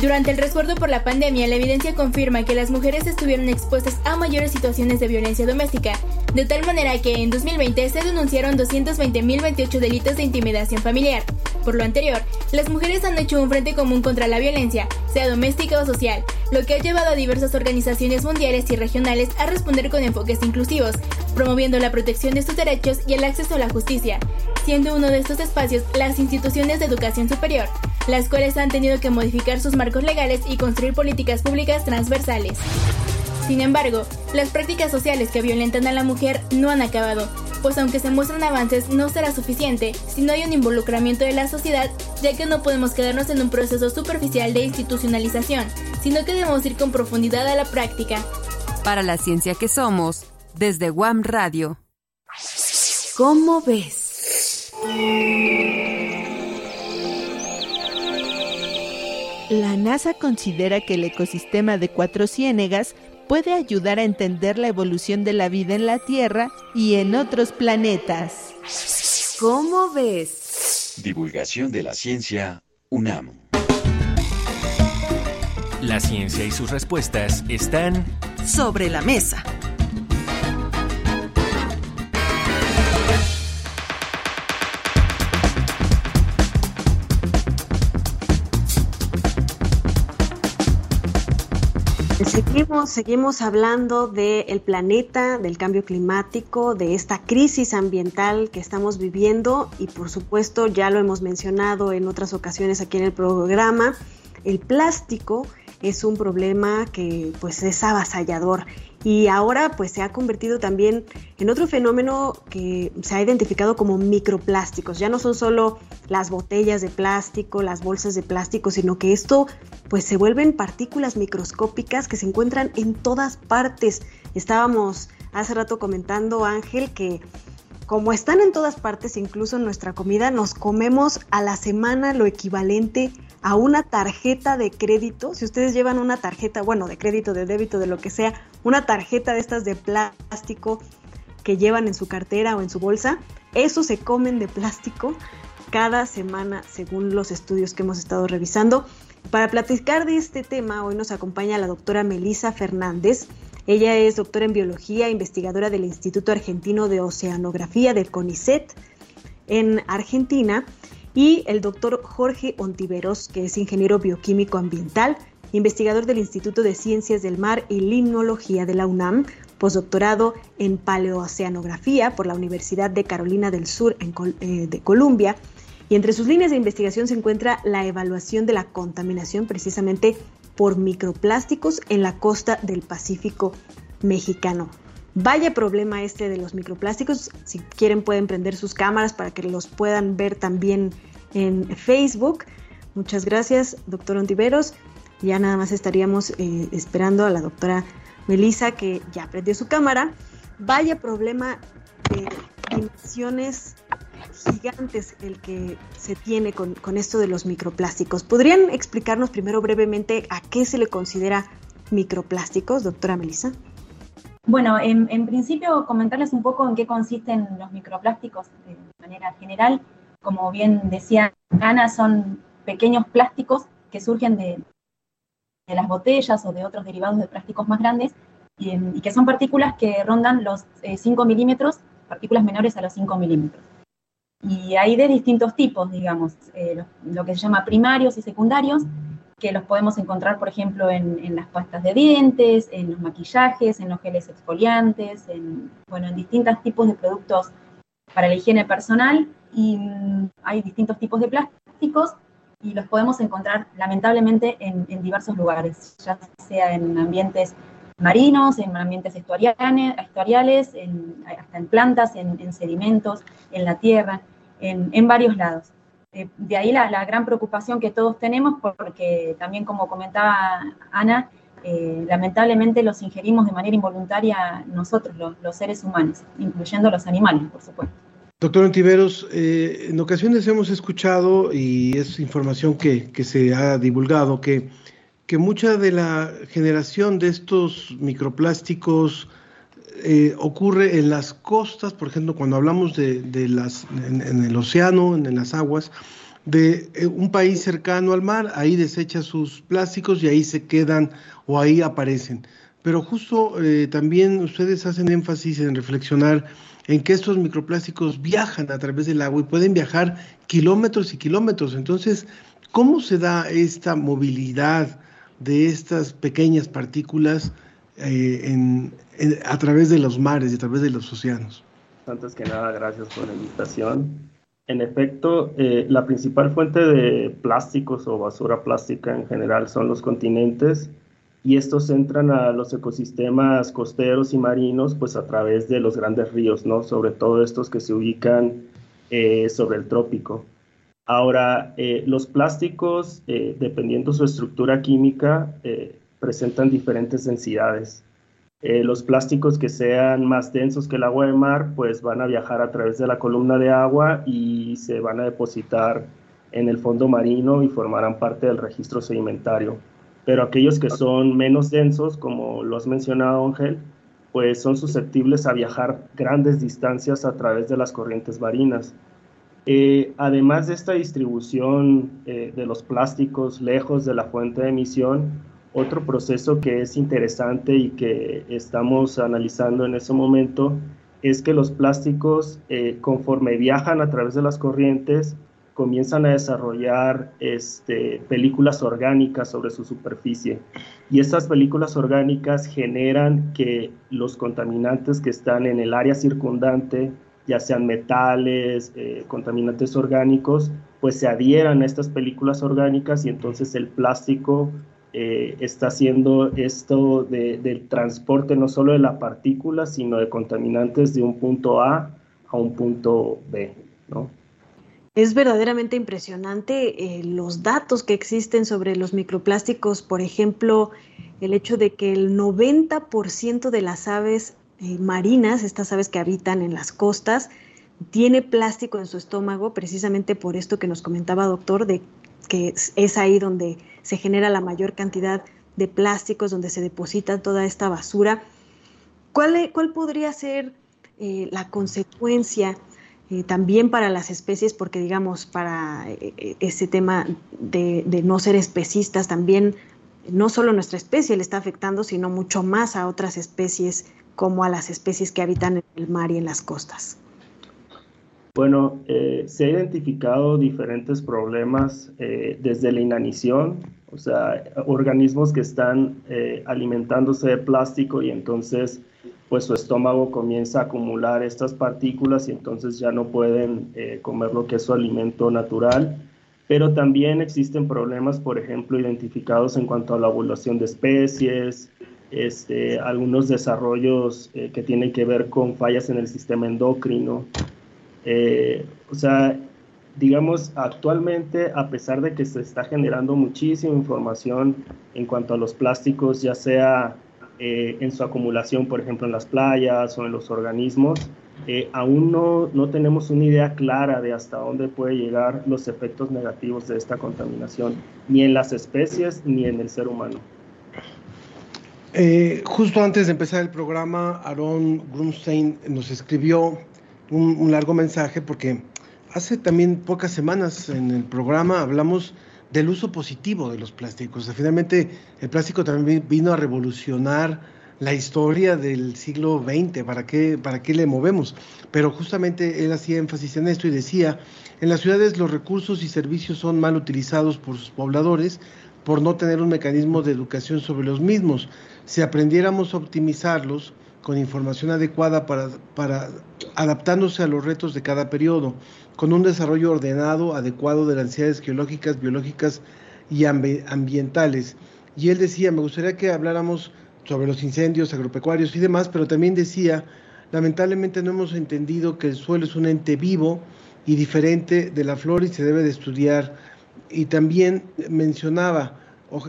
Durante el resguardo por la pandemia, la evidencia confirma que las mujeres estuvieron expuestas a mayores situaciones de violencia doméstica, de tal manera que en 2020 se denunciaron 220.028 delitos de intimidación familiar. Por lo anterior, las mujeres han hecho un frente común contra la violencia, sea doméstica o social, lo que ha llevado a diversas organizaciones mundiales y regionales a responder con enfoques inclusivos, promoviendo la protección de sus derechos y el acceso a la justicia, siendo uno de estos espacios las instituciones de educación superior, las cuales han tenido que modificar sus marcos legales y construir políticas públicas transversales. Sin embargo, las prácticas sociales que violentan a la mujer no han acabado, pues aunque se muestran avances no será suficiente si no hay un involucramiento de la sociedad, ya que no podemos quedarnos en un proceso superficial de institucionalización, sino que debemos ir con profundidad a la práctica. Para la ciencia que somos, desde Guam Radio. ¿Cómo ves? La NASA considera que el ecosistema de Cuatro Ciénegas puede ayudar a entender la evolución de la vida en la Tierra y en otros planetas. ¿Cómo ves? Divulgación de la ciencia UNAM. La ciencia y sus respuestas están sobre la mesa. Seguimos, seguimos hablando del planeta, del cambio climático, de esta crisis ambiental que estamos viviendo y por supuesto ya lo hemos mencionado en otras ocasiones aquí en el programa, el plástico es un problema que pues es avasallador y ahora pues se ha convertido también en otro fenómeno que se ha identificado como microplásticos. Ya no son solo las botellas de plástico, las bolsas de plástico, sino que esto pues se vuelven partículas microscópicas que se encuentran en todas partes. Estábamos hace rato comentando Ángel que como están en todas partes, incluso en nuestra comida, nos comemos a la semana lo equivalente a una tarjeta de crédito. Si ustedes llevan una tarjeta, bueno, de crédito, de débito, de lo que sea, una tarjeta de estas de plástico que llevan en su cartera o en su bolsa, eso se comen de plástico cada semana según los estudios que hemos estado revisando. Para platicar de este tema, hoy nos acompaña la doctora Melisa Fernández. Ella es doctora en biología, investigadora del Instituto Argentino de Oceanografía del CONICET en Argentina y el doctor Jorge Ontiveros, que es ingeniero bioquímico ambiental, investigador del Instituto de Ciencias del Mar y Limnología de la UNAM, postdoctorado en paleoceanografía por la Universidad de Carolina del Sur eh, de Columbia. Y entre sus líneas de investigación se encuentra la evaluación de la contaminación precisamente por microplásticos en la costa del Pacífico mexicano. Vaya problema este de los microplásticos. Si quieren pueden prender sus cámaras para que los puedan ver también en Facebook. Muchas gracias, doctor Ontiveros. Ya nada más estaríamos eh, esperando a la doctora Melissa que ya prendió su cámara. Vaya problema de dimensiones gigantes el que se tiene con, con esto de los microplásticos. ¿Podrían explicarnos primero brevemente a qué se le considera microplásticos, doctora Melissa? Bueno, en, principio comentarles un poco en qué consisten los microplásticos de manera general. Como bien decía Ana, son pequeños plásticos que surgen de, las botellas o de otros derivados de plásticos más grandes y, y que son partículas que rondan los eh, 5 milímetros, partículas menores a los 5 milímetros. Y hay de distintos tipos, digamos, eh, lo que se llama primarios y secundarios, que los podemos encontrar, por ejemplo, en, las pastas de dientes, en los maquillajes, en los geles exfoliantes, en, bueno, en distintos tipos de productos para la higiene personal y mm, hay distintos tipos de plásticos y los podemos encontrar lamentablemente en, diversos lugares, ya sea en ambientes marinos, en ambientes estuariales, en, hasta en plantas, en, en, sedimentos, en la tierra, en varios lados. Eh, de ahí la, gran preocupación que todos tenemos, porque también como comentaba Ana, eh, lamentablemente los ingerimos de manera involuntaria nosotros, los, los, seres humanos, incluyendo los animales, por supuesto. Doctor Antiveros, eh, en ocasiones hemos escuchado, y es información que, que se ha divulgado, que, que, mucha de la generación de estos microplásticos eh, ocurre en las costas, por ejemplo, cuando hablamos de, las, en, el océano, en, en las aguas, de eh, un país cercano al mar, ahí desecha sus plásticos y ahí se quedan o ahí aparecen. pero justo eh, también ustedes hacen énfasis en reflexionar en que estos microplásticos viajan a través del agua y pueden viajar kilómetros y kilómetros. Entonces, ¿cómo se da esta movilidad de estas pequeñas partículas eh, en, en, a través de los mares y a través de los océanos? Antes que nada, gracias por la invitación. En efecto, eh, la principal fuente de plásticos o basura plástica en general son los continentes y estos entran a los ecosistemas costeros y marinos pues a través de los grandes ríos, ¿no? Sobre todo estos que se ubican eh, sobre el trópico. Ahora, eh, los plásticos, eh, dependiendo su estructura química, eh, presentan diferentes densidades. Eh, los plásticos que sean más densos que el agua de mar, pues van a viajar a través de la columna de agua y se van a depositar en el fondo marino y formarán parte del registro sedimentario pero aquellos que son menos densos, como lo has mencionado Ángel, pues son susceptibles a viajar grandes distancias a través de las corrientes marinas. Eh, además de esta distribución eh, de los plásticos lejos de la fuente de emisión, otro proceso que es interesante y que estamos analizando en ese momento es que los plásticos, eh, conforme viajan a través de las corrientes, comienzan a desarrollar este, películas orgánicas sobre su superficie. Y estas películas orgánicas generan que los contaminantes que están en el área circundante, ya sean metales, eh, contaminantes orgánicos, pues se adhieran a estas películas orgánicas y entonces el plástico eh, está haciendo esto de, del transporte no solo de la partícula, sino de contaminantes de un punto A a un punto B, ¿no? Es verdaderamente impresionante eh, los datos que existen sobre los microplásticos, por ejemplo, el hecho de que el 90% de las aves eh, marinas, estas aves que habitan en las costas, tiene plástico en su estómago, precisamente por esto que nos comentaba doctor, de que es ahí donde se genera la mayor cantidad de plásticos, donde se deposita toda esta basura. ¿Cuál, cuál podría ser eh, la consecuencia eh, también para las especies, porque digamos, para eh, ese tema de, de, no ser especistas, también no solo nuestra especie le está afectando, sino mucho más a otras especies, como a las especies que habitan en el mar y en las costas. Bueno, eh, se han identificado diferentes problemas eh, desde la inanición, o sea, organismos que están eh, alimentándose de plástico y entonces pues su estómago comienza a acumular estas partículas y entonces ya no pueden comer lo que es su alimento natural. Pero también existen problemas, por ejemplo, identificados en cuanto a la evolución de especies, este, algunos desarrollos que tienen que ver con fallas en el sistema endocrino. Eh, o sea, digamos, actualmente, a pesar de que se está generando muchísima información en cuanto a los plásticos, ya sea eh, en su acumulación, por ejemplo, en las playas o en los organismos, eh, aún no, no tenemos una idea clara de hasta dónde puede llegar los efectos negativos de esta contaminación, ni en las especies ni en el ser humano. Eh, justo antes de empezar el programa, Aaron Grunstein nos escribió un, largo mensaje porque hace también pocas semanas en el programa hablamos del uso positivo de los plásticos. O finalmente, el plástico también vino a revolucionar la historia del siglo XX, ¿para qué, ¿para qué le movemos? Pero justamente él hacía énfasis en esto y decía, en las ciudades los recursos y servicios son mal utilizados por sus pobladores por no tener un mecanismo de educación sobre los mismos. Si aprendiéramos a optimizarlos con información adecuada para, para adaptándose a los retos de cada periodo, con un desarrollo ordenado, adecuado de las necesidades geológicas, biológicas y ambi ambientales. Y él decía, me gustaría que habláramos sobre los incendios agropecuarios y demás, pero también decía, lamentablemente no hemos entendido que el suelo es un ente vivo y diferente de la flora y se debe de estudiar. Y también mencionaba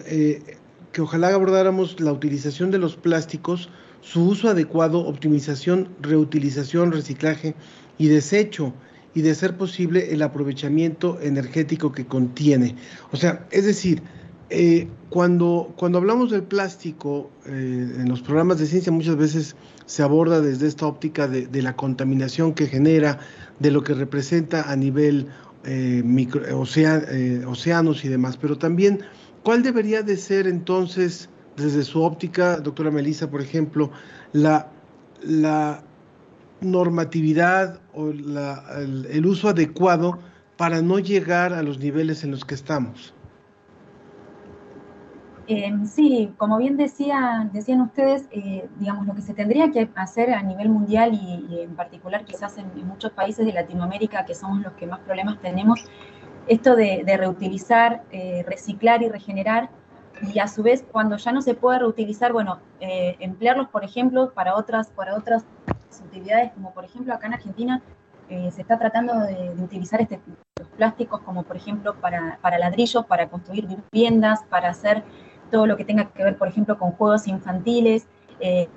eh, que ojalá abordáramos la utilización de los plásticos, su uso adecuado, optimización, reutilización, reciclaje y desecho y de ser posible el aprovechamiento energético que contiene. O sea, es decir, eh, cuando, cuando hablamos del plástico eh, en los programas de ciencia muchas veces se aborda desde esta óptica de, la contaminación que genera, de lo que representa a nivel eh, micro, océan, océanos y demás, pero también cuál debería de ser entonces desde su óptica, doctora Melissa, por ejemplo, la, normatividad o el, uso adecuado para no llegar a los niveles en los que estamos? Eh, sí, como bien decía, decían ustedes, eh, digamos, lo que se tendría que hacer a nivel mundial y, en particular quizás en, muchos países de Latinoamérica, que somos los que más problemas tenemos, esto de, de reutilizar, eh, reciclar y regenerar, y a su vez, cuando ya no se puede reutilizar, bueno, eh, emplearlos, por ejemplo, para otras, para otras utilidades, como por ejemplo acá en Argentina eh, se está tratando de, utilizar este, los plásticos como por ejemplo para, para ladrillos, para construir viviendas, para hacer todo lo que tenga que ver, por ejemplo, con juegos infantiles, eh,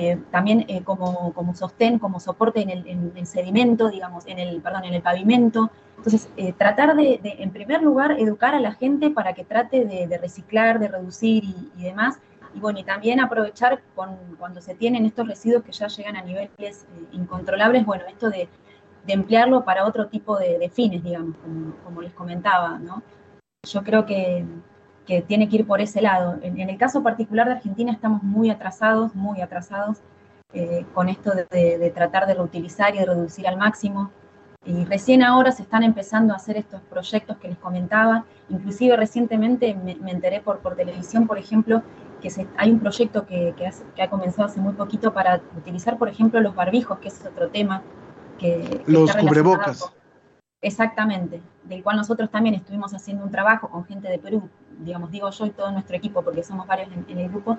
eh, también eh, como, como, sostén, como soporte en el, en sedimento, digamos, en el, perdón, en el pavimento. Entonces, tratar de, en primer lugar, educar a la gente para que trate de, reciclar, de reducir y, y, demás. Y bueno, y también aprovechar cuando se tienen estos residuos que ya llegan a niveles incontrolables, bueno, esto de, emplearlo para otro tipo de, fines, digamos, como, como les comentaba, ¿no? Yo creo que, que tiene que ir por ese lado. En, en, el caso particular de Argentina estamos muy atrasados, muy atrasados eh, con esto de, de, de, tratar de reutilizar y de reducir al máximo. Y recién ahora se están empezando a hacer estos proyectos que les comentaba. Inclusive recientemente me, me enteré por, por televisión, por ejemplo, que se, hay un proyecto que, que, hace, que, ha comenzado hace muy poquito para utilizar, por ejemplo, los barbijos, que es otro tema. Que, los cubrebocas. Con, exactamente, del cual nosotros también estuvimos haciendo un trabajo con gente de Perú digamos, digo yo y todo nuestro equipo, porque somos varios en, en el grupo.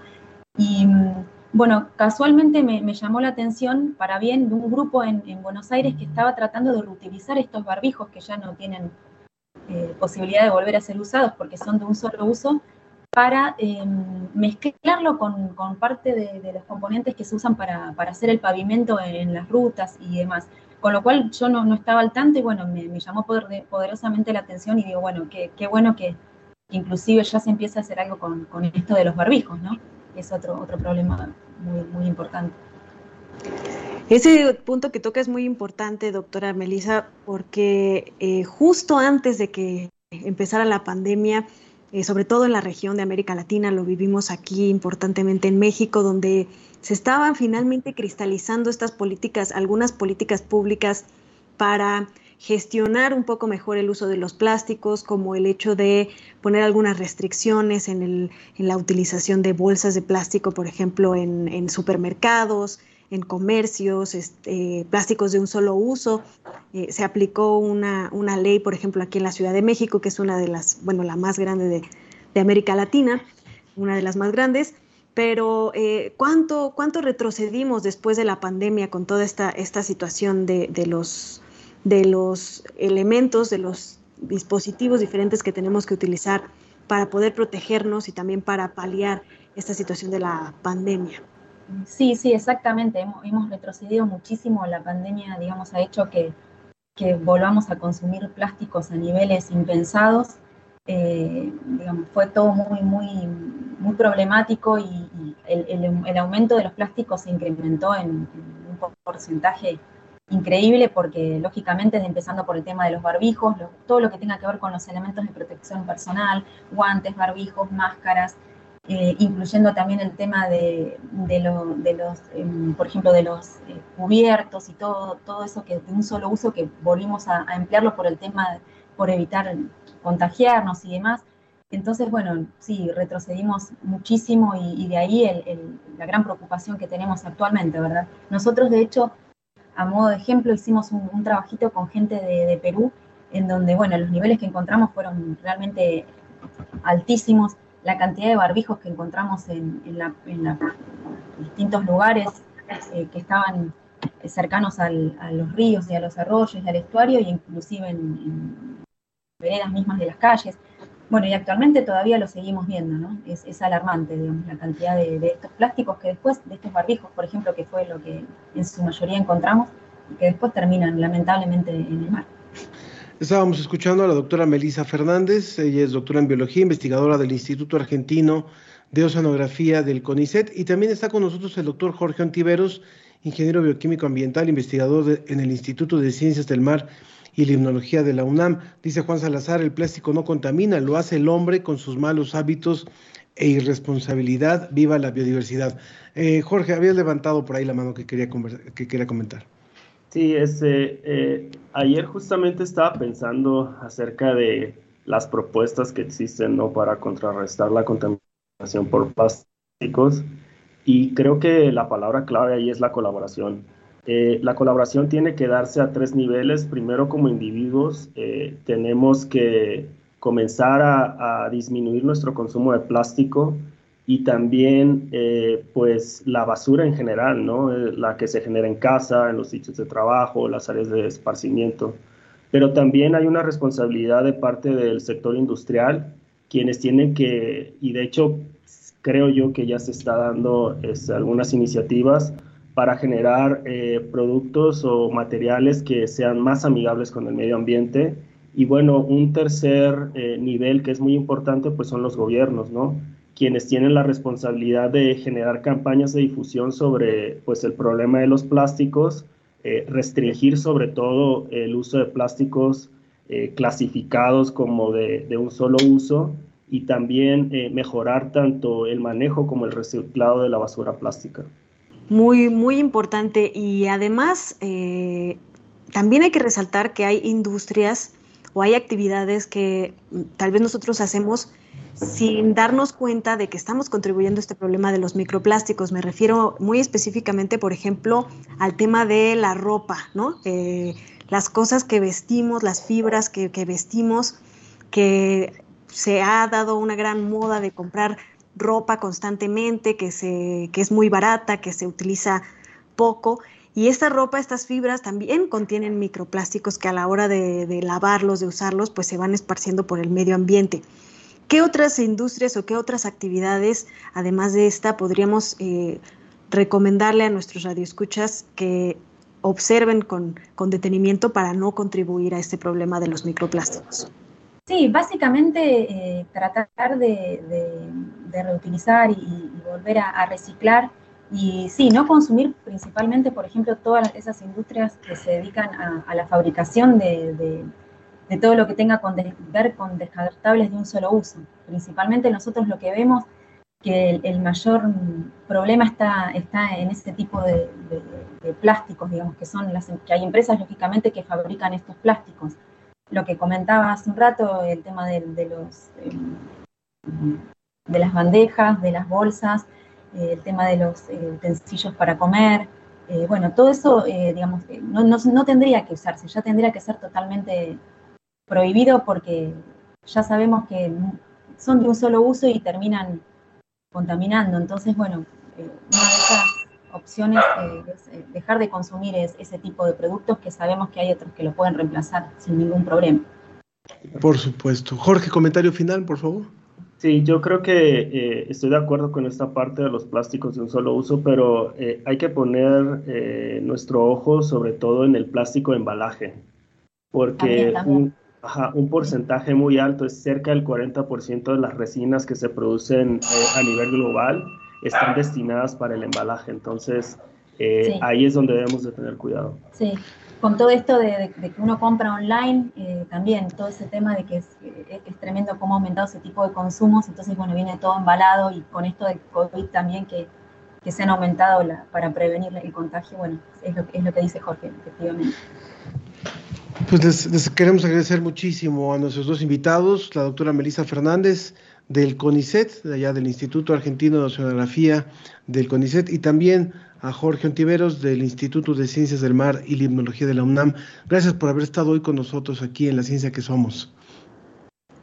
Y bueno, casualmente me, me, llamó la atención, para bien, de un grupo en, en, Buenos Aires que estaba tratando de reutilizar estos barbijos que ya no tienen eh, posibilidad de volver a ser usados porque son de un solo uso, para eh, mezclarlo con, con parte de, de, los componentes que se usan para, para hacer el pavimento en, en, las rutas y demás. Con lo cual yo no, no estaba al tanto y bueno, me, me llamó poder, poderosamente la atención y digo, bueno, qué, qué bueno que, inclusive ya se empieza a hacer algo con, con esto de los barbijos, ¿no? Es otro, otro problema muy, muy importante. Ese punto que toca es muy importante, doctora Melissa, porque eh, justo antes de que empezara la pandemia, eh, sobre todo en la región de América Latina, lo vivimos aquí importantemente en México, donde se estaban finalmente cristalizando estas políticas, algunas políticas públicas para gestionar un poco mejor el uso de los plásticos, como el hecho de poner algunas restricciones en, el, la utilización de bolsas de plástico, por ejemplo, en, supermercados, en comercios, este, plásticos de un solo uso. Eh, se aplicó una, ley, por ejemplo, aquí en la Ciudad de México, que es una de las, bueno, la más grande de, América Latina, una de las más grandes. Pero eh, ¿cuánto, ¿cuánto retrocedimos después de la pandemia con toda esta, esta situación de, de los de los elementos, de los dispositivos diferentes que tenemos que utilizar para poder protegernos y también para paliar esta situación de la pandemia. Sí, sí, exactamente. Hemos, retrocedido muchísimo. La pandemia, digamos, ha hecho que, que volvamos a consumir plásticos a niveles impensados. Eh, digamos, fue todo muy, muy, muy problemático y, el, el, aumento de los plásticos se incrementó en, en un porcentaje increíble porque lógicamente empezando por el tema de los barbijos, todo lo que tenga que ver con los elementos de protección personal, guantes, barbijos, máscaras, eh, incluyendo también el tema de, de, lo, de los, eh, por ejemplo, de los eh, cubiertos y todo, todo eso que de un solo uso que volvimos a, a emplearlo por el tema, por evitar contagiarnos y demás. Entonces, bueno, sí, retrocedimos muchísimo y, y de ahí el, el, la gran preocupación que tenemos actualmente, ¿verdad? Nosotros, de hecho, a modo de ejemplo, hicimos un, trabajito con gente de, Perú, en donde, bueno, los niveles que encontramos fueron realmente altísimos. La cantidad de barbijos que encontramos en, distintos lugares eh, que estaban cercanos a los ríos y a los arroyos y al estuario, e inclusive en, en veredas mismas de las calles. Bueno, y actualmente todavía lo seguimos viendo, ¿no? Es, es alarmante, digamos, la cantidad de, de, estos plásticos que después, de estos barbijos, por ejemplo, que fue lo que en su mayoría encontramos, y que después terminan lamentablemente en el mar. Estábamos escuchando a la doctora Melisa Fernández, ella es doctora en biología, investigadora del Instituto Argentino de Oceanografía del CONICET, y también está con nosotros el doctor Jorge Ontiveros, ingeniero bioquímico ambiental, investigador de, en el Instituto de Ciencias del Mar y limnología de la UNAM. Dice Juan Salazar, el plástico no contamina, lo hace el hombre con sus malos hábitos e irresponsabilidad. Viva la biodiversidad. Eh, Jorge, habías levantado por ahí la mano que quería, que quería comentar. Sí, este, eh, ayer justamente estaba pensando acerca de las propuestas que existen ¿no? para contrarrestar la contaminación por plásticos y creo que la palabra clave ahí es la colaboración. Eh, la colaboración tiene que darse a tres niveles. Primero, como individuos, eh, tenemos que comenzar a, disminuir nuestro consumo de plástico y también eh, pues la basura en general, ¿no? La que se genera en casa, en los sitios de trabajo, las áreas de esparcimiento. Pero también hay una responsabilidad de parte del sector industrial, quienes tienen que, y de hecho creo yo que ya se está dando es, este, algunas iniciativas para generar eh, productos o materiales que sean más amigables con el medio ambiente. Y bueno, un tercer eh, nivel que es muy importante pues son los gobiernos, ¿no? quienes tienen la responsabilidad de generar campañas de difusión sobre pues, el problema de los plásticos, eh, restringir sobre todo el uso de plásticos clasificados como de, de, un solo uso y también mejorar tanto el manejo como el reciclado de la basura plástica. Muy, muy importante y además eh, también hay que resaltar que hay industrias o hay actividades que mm, tal vez nosotros hacemos sin darnos cuenta de que estamos contribuyendo a este problema de los microplásticos. Me refiero muy específicamente, por ejemplo, al tema de la ropa, ¿no? Eh, las cosas que vestimos, las fibras que, que, vestimos, que se ha dado una gran moda de comprar ropa constantemente, que, se, que es muy barata, que se utiliza poco. Y esta ropa, estas fibras también contienen microplásticos que a la hora de, lavarlos, de usarlos, pues se van esparciendo por el medio ambiente. ¿Qué otras industrias o qué otras actividades, además de esta, podríamos eh, recomendarle a nuestros radioescuchas que observen con, con, detenimiento para no contribuir a este problema de los microplásticos? Sí, básicamente eh, tratar de, de reutilizar y, volver a, reciclar y sí, no consumir principalmente, por ejemplo, todas esas industrias que se dedican a, la fabricación de de todo lo que tenga con de, ver con descartables de un solo uso. Principalmente nosotros lo que vemos que el, mayor problema está, está en ese tipo de, plásticos, digamos, que son las que hay empresas lógicamente que fabrican estos plásticos. Lo que comentaba hace un rato, el tema de, los eh, de las bandejas, de las bolsas, eh, el tema de los eh, utensilios para comer, eh, bueno, todo eso, digamos, no, no, no, tendría que usarse, ya tendría que ser totalmente prohibido porque ya sabemos que son de un solo uso y terminan contaminando. Entonces, bueno, una de esas opciones es dejar de consumir es, ese tipo de productos que sabemos que hay otros que lo pueden reemplazar sin ningún problema. Por supuesto. Jorge, comentario final, por favor. Sí, yo creo que eh, estoy de acuerdo con esta parte de los plásticos de un solo uso, pero eh, hay que poner eh, nuestro ojo sobre todo en el plástico de embalaje, porque también, también. Ajá, un porcentaje muy alto, es cerca del 40% de las resinas que se producen a nivel global están destinadas para el embalaje. Entonces, eh, sí. ahí es donde debemos de tener cuidado. Sí, con todo esto de, de, de que uno compra online, eh, también todo ese tema de que es, es, tremendo cómo ha aumentado ese tipo de consumos, entonces, bueno, viene todo embalado y con esto de COVID también que, que se han aumentado la, para prevenir el contagio, bueno, es lo, es lo que dice Jorge, efectivamente. Pues les, les, queremos agradecer muchísimo a nuestros dos invitados, la doctora Melissa Fernández del CONICET, de allá del Instituto Argentino de Oceanografía del CONICET, y también a Jorge Ontiveros del Instituto de Ciencias del Mar y Limnología de la UNAM. Gracias por haber estado hoy con nosotros aquí en La Ciencia que Somos.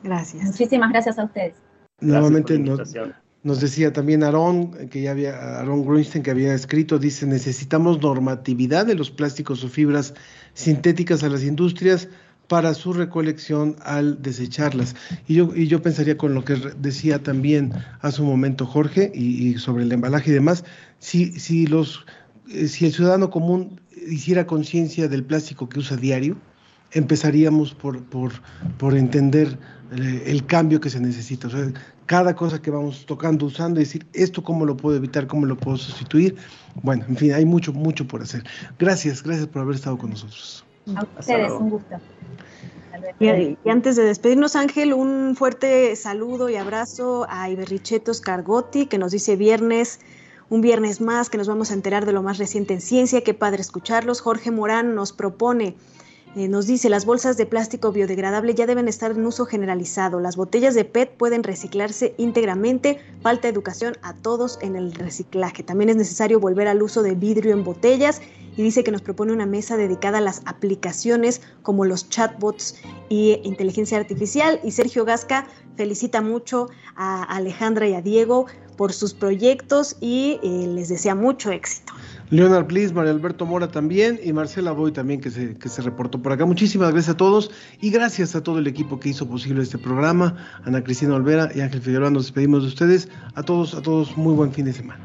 Gracias. Muchísimas gracias a ustedes. Nuevamente nos, nos, decía también Aaron, que ya había, Aaron Grunstein, que había escrito, dice, necesitamos normatividad de los plásticos o fibras sintéticas a las industrias para su recolección al desecharlas. Y yo, y yo pensaría con lo que decía también hace un momento Jorge y, y sobre el embalaje y demás, si, si, los, eh, si el ciudadano común hiciera conciencia del plástico que usa diario, empezaríamos por, por, por entender eh, el cambio que se necesita. O sea, cada cosa que vamos tocando, usando, decir, esto cómo lo puedo evitar, cómo lo puedo sustituir. Bueno, en fin, hay mucho, mucho por hacer. Gracias, gracias por haber estado con nosotros. A ustedes, un gusto. Y, y antes de despedirnos, Ángel, un fuerte saludo y abrazo a Iberrichetos Cargotti, que nos dice viernes, un viernes más, que nos vamos a enterar de lo más reciente en ciencia. Qué padre escucharlos. Jorge Morán nos propone eh, nos dice, las bolsas de plástico biodegradable ya deben estar en uso generalizado. Las botellas de PET pueden reciclarse íntegramente. Falta educación a todos en el reciclaje. También es necesario volver al uso de vidrio en botellas y dice que nos propone una mesa dedicada a las aplicaciones como los chatbots y inteligencia artificial. Y Sergio Gasca felicita mucho a Alejandra y a Diego por sus proyectos y eh, les desea mucho éxito. Leonard Bliss, María Alberto Mora también y Marcela Boy también que se, que se reportó por acá. Muchísimas gracias a todos y gracias a todo el equipo que hizo posible este programa. Ana Cristina Olvera y Ángel Figueroa, nos despedimos de ustedes. A todos, a todos, muy buen fin de semana.